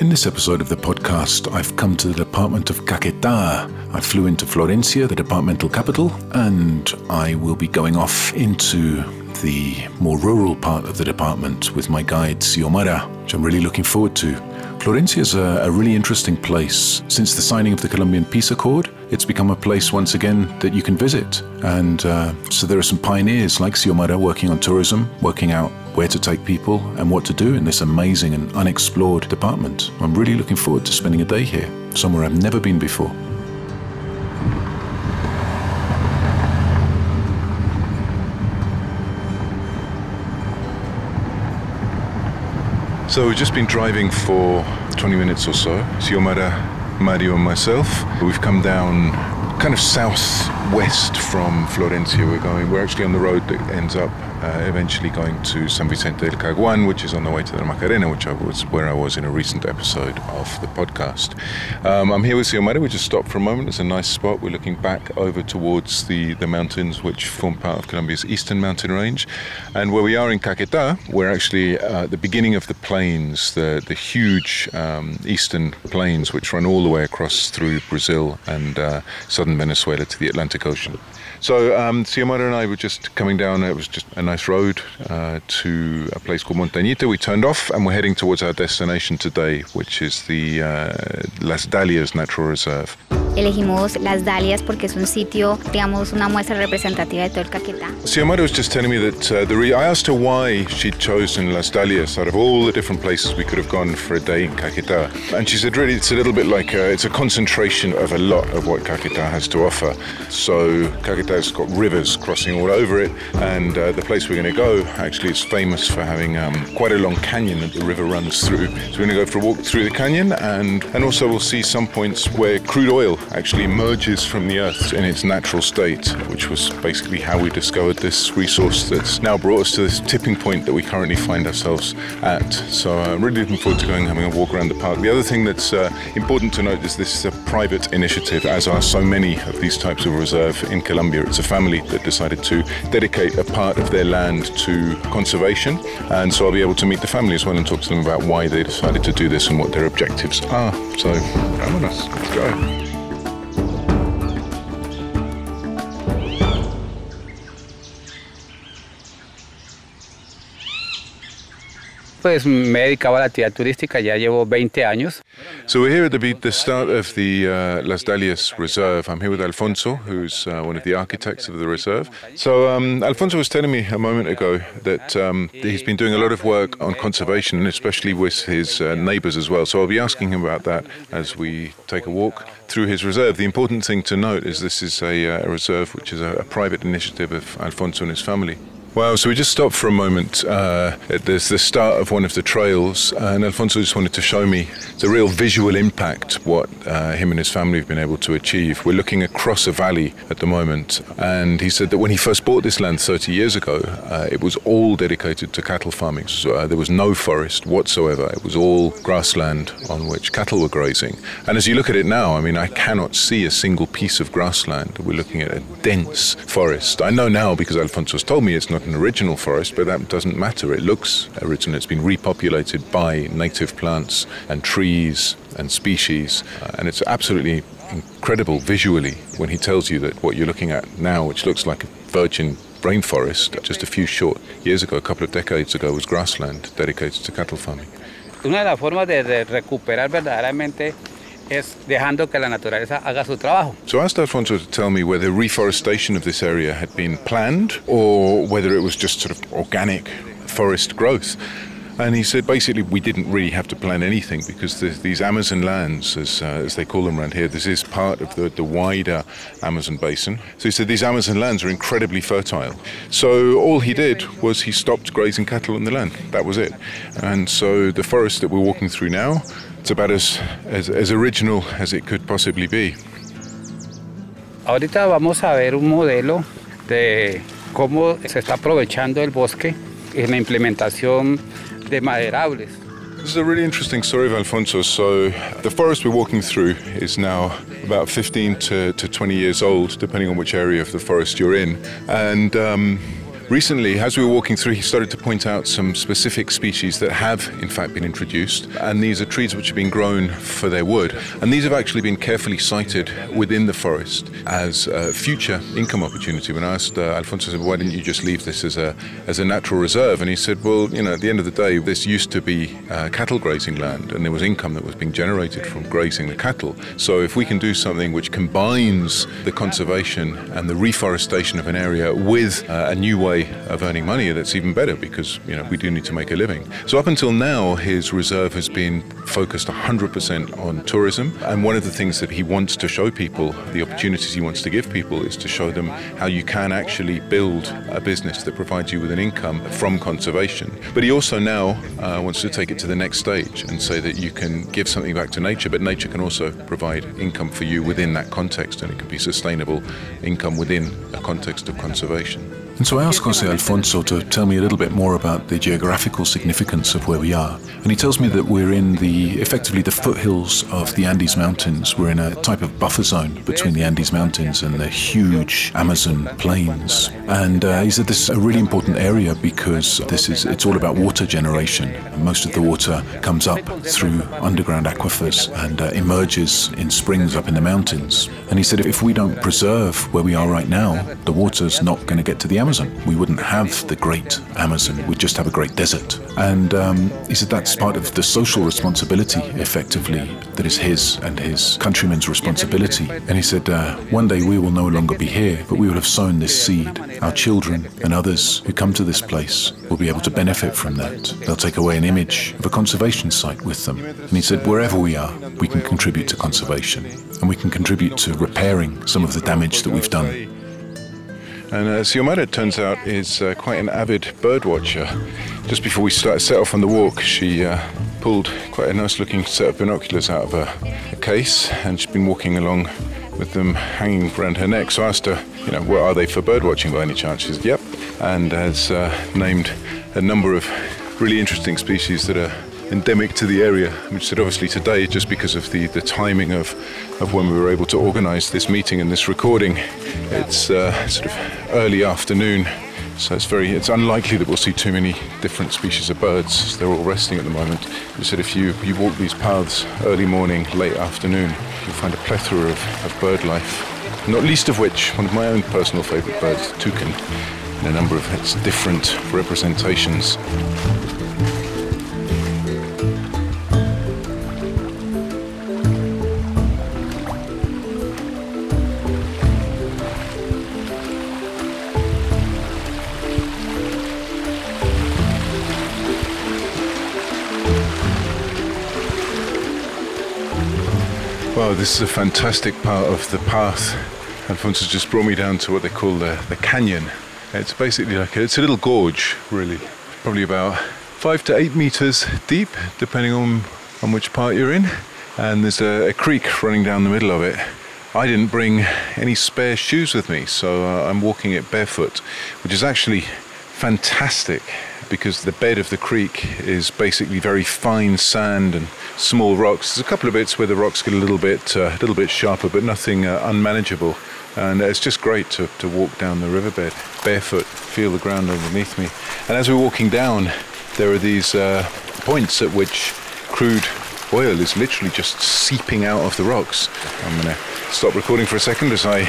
In this episode of the podcast, I've come to the department of Caquetá. I flew into Florencia, the departmental capital, and I will be going off into the more rural part of the department with my guide, Xiomara, which I'm really looking forward to. Florencia is a, a, really interesting place. Since the signing of the Colombian Peace Accord, it's become a place once again that you can visit. And uh, so there are some pioneers like Xiomara working on tourism, working out where to take people and what to do in this amazing and unexplored department. I'm really looking forward to spending a day here, somewhere I've never been before. So we've just been driving for 20 minutes or so. Xiomara, Mario and myself. We've come down kind of southwest from Florencia. We're going. We're actually on the road that ends up uh, eventually going to San Vicente del Caguan, which is on the way to the Macarena, which I was where I was in a recent episode of the podcast. Um, I'm here with Xiomara. We just stopped for a moment. It's a nice spot. We're looking back over towards the, the mountains which form part of Colombia's eastern mountain range. And where we are in Caquetá, we're actually uh, at the beginning of the plains, the, the huge um, eastern plains which run all the way across through Brazil and uh, southern Venezuela to the Atlantic Ocean. So um, Xiomara and I were just coming down. It was just a nice road uh, to a place called Montañita. We turned off and we're heading towards our destination today, which is the uh, Las Dalias Natural Reserve. Elegimos Las Dalias porque es un sitio, digamos, una muestra representativa de todo el Caquetá. Xiomara was just telling me that uh, the re- I asked her why she'd chosen Las Dalias out of all the different places we could have gone for a day in Caquetá. And she said, really, it's a little bit like a, it's a concentration of a lot of what Caquetá has to offer. So Caquetá's got rivers crossing all over it, and uh, the place we're going to go actually is famous for having um, quite a long canyon that the river runs through. So we're going to go for a walk through the canyon, and, and also we'll see some points where crude oil actually emerges from the earth in its natural state, which was basically how we discovered this resource that's now brought us to this tipping point that we currently find ourselves at. So uh, I'm really looking forward to going having a walk around the park. The other thing that's uh, important to note is this is a private initiative, as are so many of these types of reserve in Colombia. It's a family that decided to dedicate a part of their land to conservation, and so I'll be able to meet the family as well and talk to them about why they decided to do this and what their objectives are. So, come on us, let's go. Pues me he dedicado a la actividad turística, ya llevo 20 años. So we're here at the, the start of the uh, Las Dalias Reserve. I'm here with Alfonso, who's uh, one of the architects of the reserve. So um, Alfonso was telling me a moment ago that um, he's been doing a lot of work on conservation, especially with his uh, neighbours as well. So I'll be asking him about that as we take a walk through his reserve. The important thing to note is this is a, uh, a reserve which is a, a private initiative of Alfonso and his family. Wow, so we just stopped for a moment uh, at this, the start of one of the trails, and Alfonso just wanted to show me the real visual impact what uh, him and his family have been able to achieve. We're looking across a valley at the moment, and he said that when he first bought this land 30 years ago, uh, it was all dedicated to cattle farming. So, uh, there was no forest whatsoever. It was all grassland on which cattle were grazing. And as you look at it now, I mean, I cannot see a single piece of grassland. We're looking at a dense forest. I know now because Alfonso has told me it's not an original forest, but that doesn't matter. It looks original. It's been repopulated by native plants and trees and species, uh, and it's absolutely incredible visually when he tells you that what you're looking at now, which looks like a virgin rainforest, just a few short years ago, a couple of decades ago, was grassland dedicated to cattle farming. Una de las formas de, de recuperar verdaderamente es dejando que la naturaleza haga su trabajo. So I asked Alfonso to tell me whether reforestation of this area had been planned or whether it was just sort of organic forest growth. And he said basically we didn't really have to plan anything because these Amazon lands, as, uh, as they call them around here, this is part of the, the wider Amazon basin. So he said these Amazon lands are incredibly fertile. So all he did was he stopped grazing cattle on the land. That was it. And so the forest that we're walking through now it's about as, as, as original as it could possibly be. Ahorita vamos a ver un modelo de cómo se está aprovechando el bosque en la implementación de maderables. This is a really interesting story of Alfonso. So, the forest we're walking through is now about 15 to, to 20 years old, depending on which area of the forest you're in. And um, Recently, as we were walking through, he started to point out some specific species that have, in fact, been introduced. And these are trees which have been grown for their wood. And these have actually been carefully sited within the forest as a future income opportunity. When I asked uh, Alfonso, said, why didn't you just leave this as a, as a natural reserve? And he said, well, you know, at the end of the day, this used to be uh, cattle grazing land, and there was income that was being generated from grazing the cattle. So if we can do something which combines the conservation and the reforestation of an area with uh, a new way way of earning money that's even better because you know we do need to make a living. So up until now, his reserve has been focused 100% on tourism, and one of the things that he wants to show people, the opportunities he wants to give people, is to show them how you can actually build a business that provides you with an income from conservation. But he also now uh, wants to take it to the next stage and say that you can give something back to nature, but nature can also provide income for you within that context, and it can be sustainable income within a context of conservation. And so I asked Jose Alfonso to tell me a little bit more about the geographical significance of where we are. And he tells me that we're in the effectively the foothills of the Andes Mountains. We're in a type of buffer zone between the Andes Mountains and the huge Amazon plains. And uh, he said this is a really important area because this is it's all about water generation. Most of the water comes up through underground aquifers and uh, emerges in springs up in the mountains. And he said if we don't preserve where we are right now, the water's not going to get to the Amazon. We wouldn't have the great Amazon, we'd just have a great desert. And um, he said that's part of the social responsibility, effectively, that is his and his countrymen's responsibility. And he said, uh, one day we will no longer be here, but we will have sown this seed. Our children and others who come to this place will be able to benefit from that. They'll take away an image of a conservation site with them. And he said, wherever we are, we can contribute to conservation and we can contribute to repairing some of the damage that we've done. And uh, Xiomara, turns out, is uh, quite an avid bird watcher. Just before we set off on the walk, she uh, pulled quite a nice looking set of binoculars out of a, a, case and she's been walking along with them hanging around her neck. So I asked her, you know, what are they for bird watching by any chance? She said, yep. And has uh, named a number of really interesting species that are endemic to the area, which said obviously today, just because of the, the timing of, of when we were able to organise this meeting and this recording, it's uh, sort of early afternoon. So it's very, it's unlikely that we'll see too many different species of birds. They're all resting at the moment. We said if you, you walk these paths early morning, late afternoon, you'll find a plethora of, of bird life. Not least of which, one of my own personal favourite birds, toucan, in a number of its different representations. Wow, this is a fantastic part of the path. Alfonso just brought me down to what they call the, the canyon. It's basically like a, it's a little gorge, really, probably about five to eight meters deep, depending on on which part you're in. And there's a, a creek running down the middle of it. I didn't bring any spare shoes with me, so uh, I'm walking it barefoot, which is actually fantastic because the bed of the creek is basically very fine sand and small rocks. There's a couple of bits where the rocks get a little bit uh, a little bit sharper, but nothing uh, unmanageable. And it's just great to, to walk down the riverbed barefoot, feel the ground underneath me. And as we're walking down, there are these uh, points at which crude oil is literally just seeping out of the rocks. I'm going to stop recording for a second as I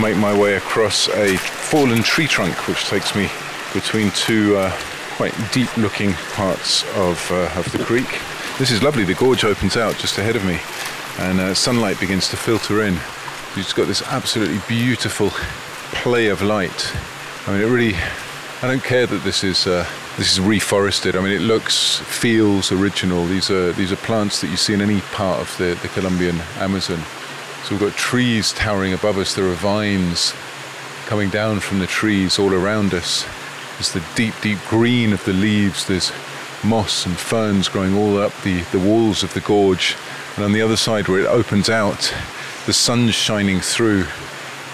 make my way across a fallen tree trunk, which takes me between two uh, quite deep looking parts of, uh, of the creek. This is lovely, the gorge opens out just ahead of me, and uh, sunlight begins to filter in. You've just got this absolutely beautiful play of light. I mean, it really. I don't care that this is uh, this is reforested. I mean, it looks, feels original. These are these are plants that you see in any part of the, the Colombian Amazon. So we've got trees towering above us. There are vines coming down from the trees all around us. There's the deep, deep green of the leaves. There's moss and ferns growing all up the, the walls of the gorge. And on the other side, where it opens out, the sun's shining through,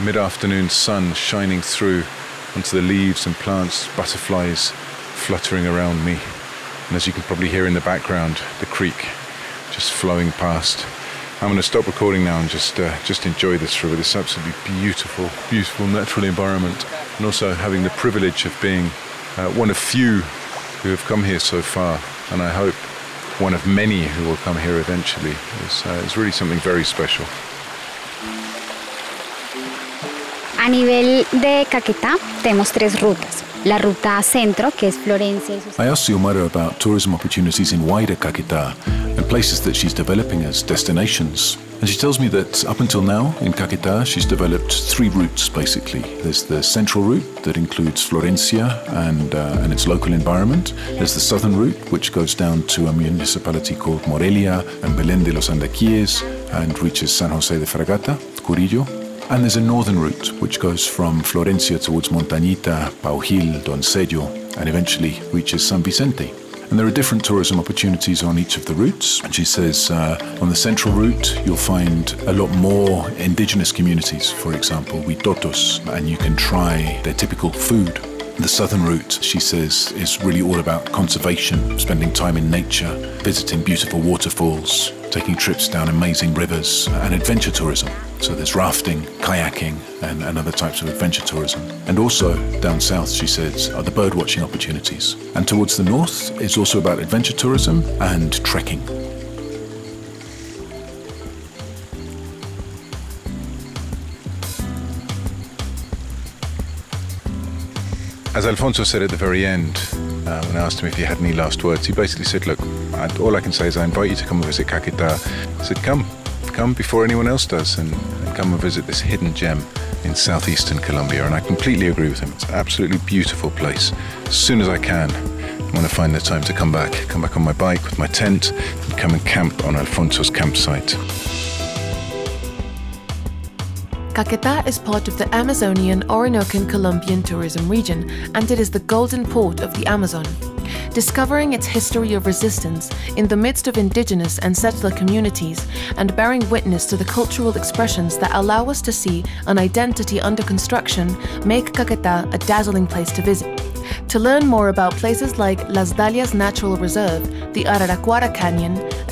mid afternoon sun shining through onto the leaves and plants, butterflies fluttering around me. And as you can probably hear in the background, the creek just flowing past. I'm going to stop recording now and just uh, just enjoy this river, this absolutely beautiful, beautiful natural environment, and also having the privilege of being uh, one of few who have come here so far, and I hope one of many who will come here eventually. It's, uh, it's really something very special. A nivel de Caquetá tenemos tres rutas. La ruta centro, que es Florencia. I asked Xiomara about tourism opportunities in wider Caquetá and places that she's developing as destinations. And she tells me that up until now in Caquetá, she's developed three routes basically. There's the central route that includes Florencia and, uh, and its local environment. There's the southern route, which goes down to a municipality called Morelia and Belén de los Andaquíes and reaches San José de Fragua, Curillo. And there's a northern route which goes from Florencia towards Montañita, Paujil, Doncello, and eventually reaches San Vicente. And there are different tourism opportunities on each of the routes. And she says uh, on the central route, you'll find a lot more indigenous communities, for example, Huitotos, and you can try their typical food. The southern route, she says, is really all about conservation, spending time in nature, visiting beautiful waterfalls, taking trips down amazing rivers, and adventure tourism. So there's rafting, kayaking, and, and other types of adventure tourism. And also down south, she says, are the bird watching opportunities. And towards the north, it's also about adventure tourism and trekking. As Alfonso said at the very end, uh, when I asked him if he had any last words, he basically said, Look, I, all I can say is I invite you to come and visit Caquetá. I said, Come, come before anyone else does, and, and come and visit this hidden gem in southeastern Colombia. And I completely agree with him. It's an absolutely beautiful place. As soon as I can, I'm going to find the time to come back, come back on my bike with my tent, and come and camp on Alfonso's campsite. Caquetá is part of the Amazonian Orinocan Colombian tourism region, and it is the golden port of the Amazon. Discovering its history of resistance in the midst of indigenous and settler communities, and bearing witness to the cultural expressions that allow us to see an identity under construction, make Caquetá a dazzling place to visit. To learn more about places like Las Dalias Natural Reserve, the Araracuara Canyon,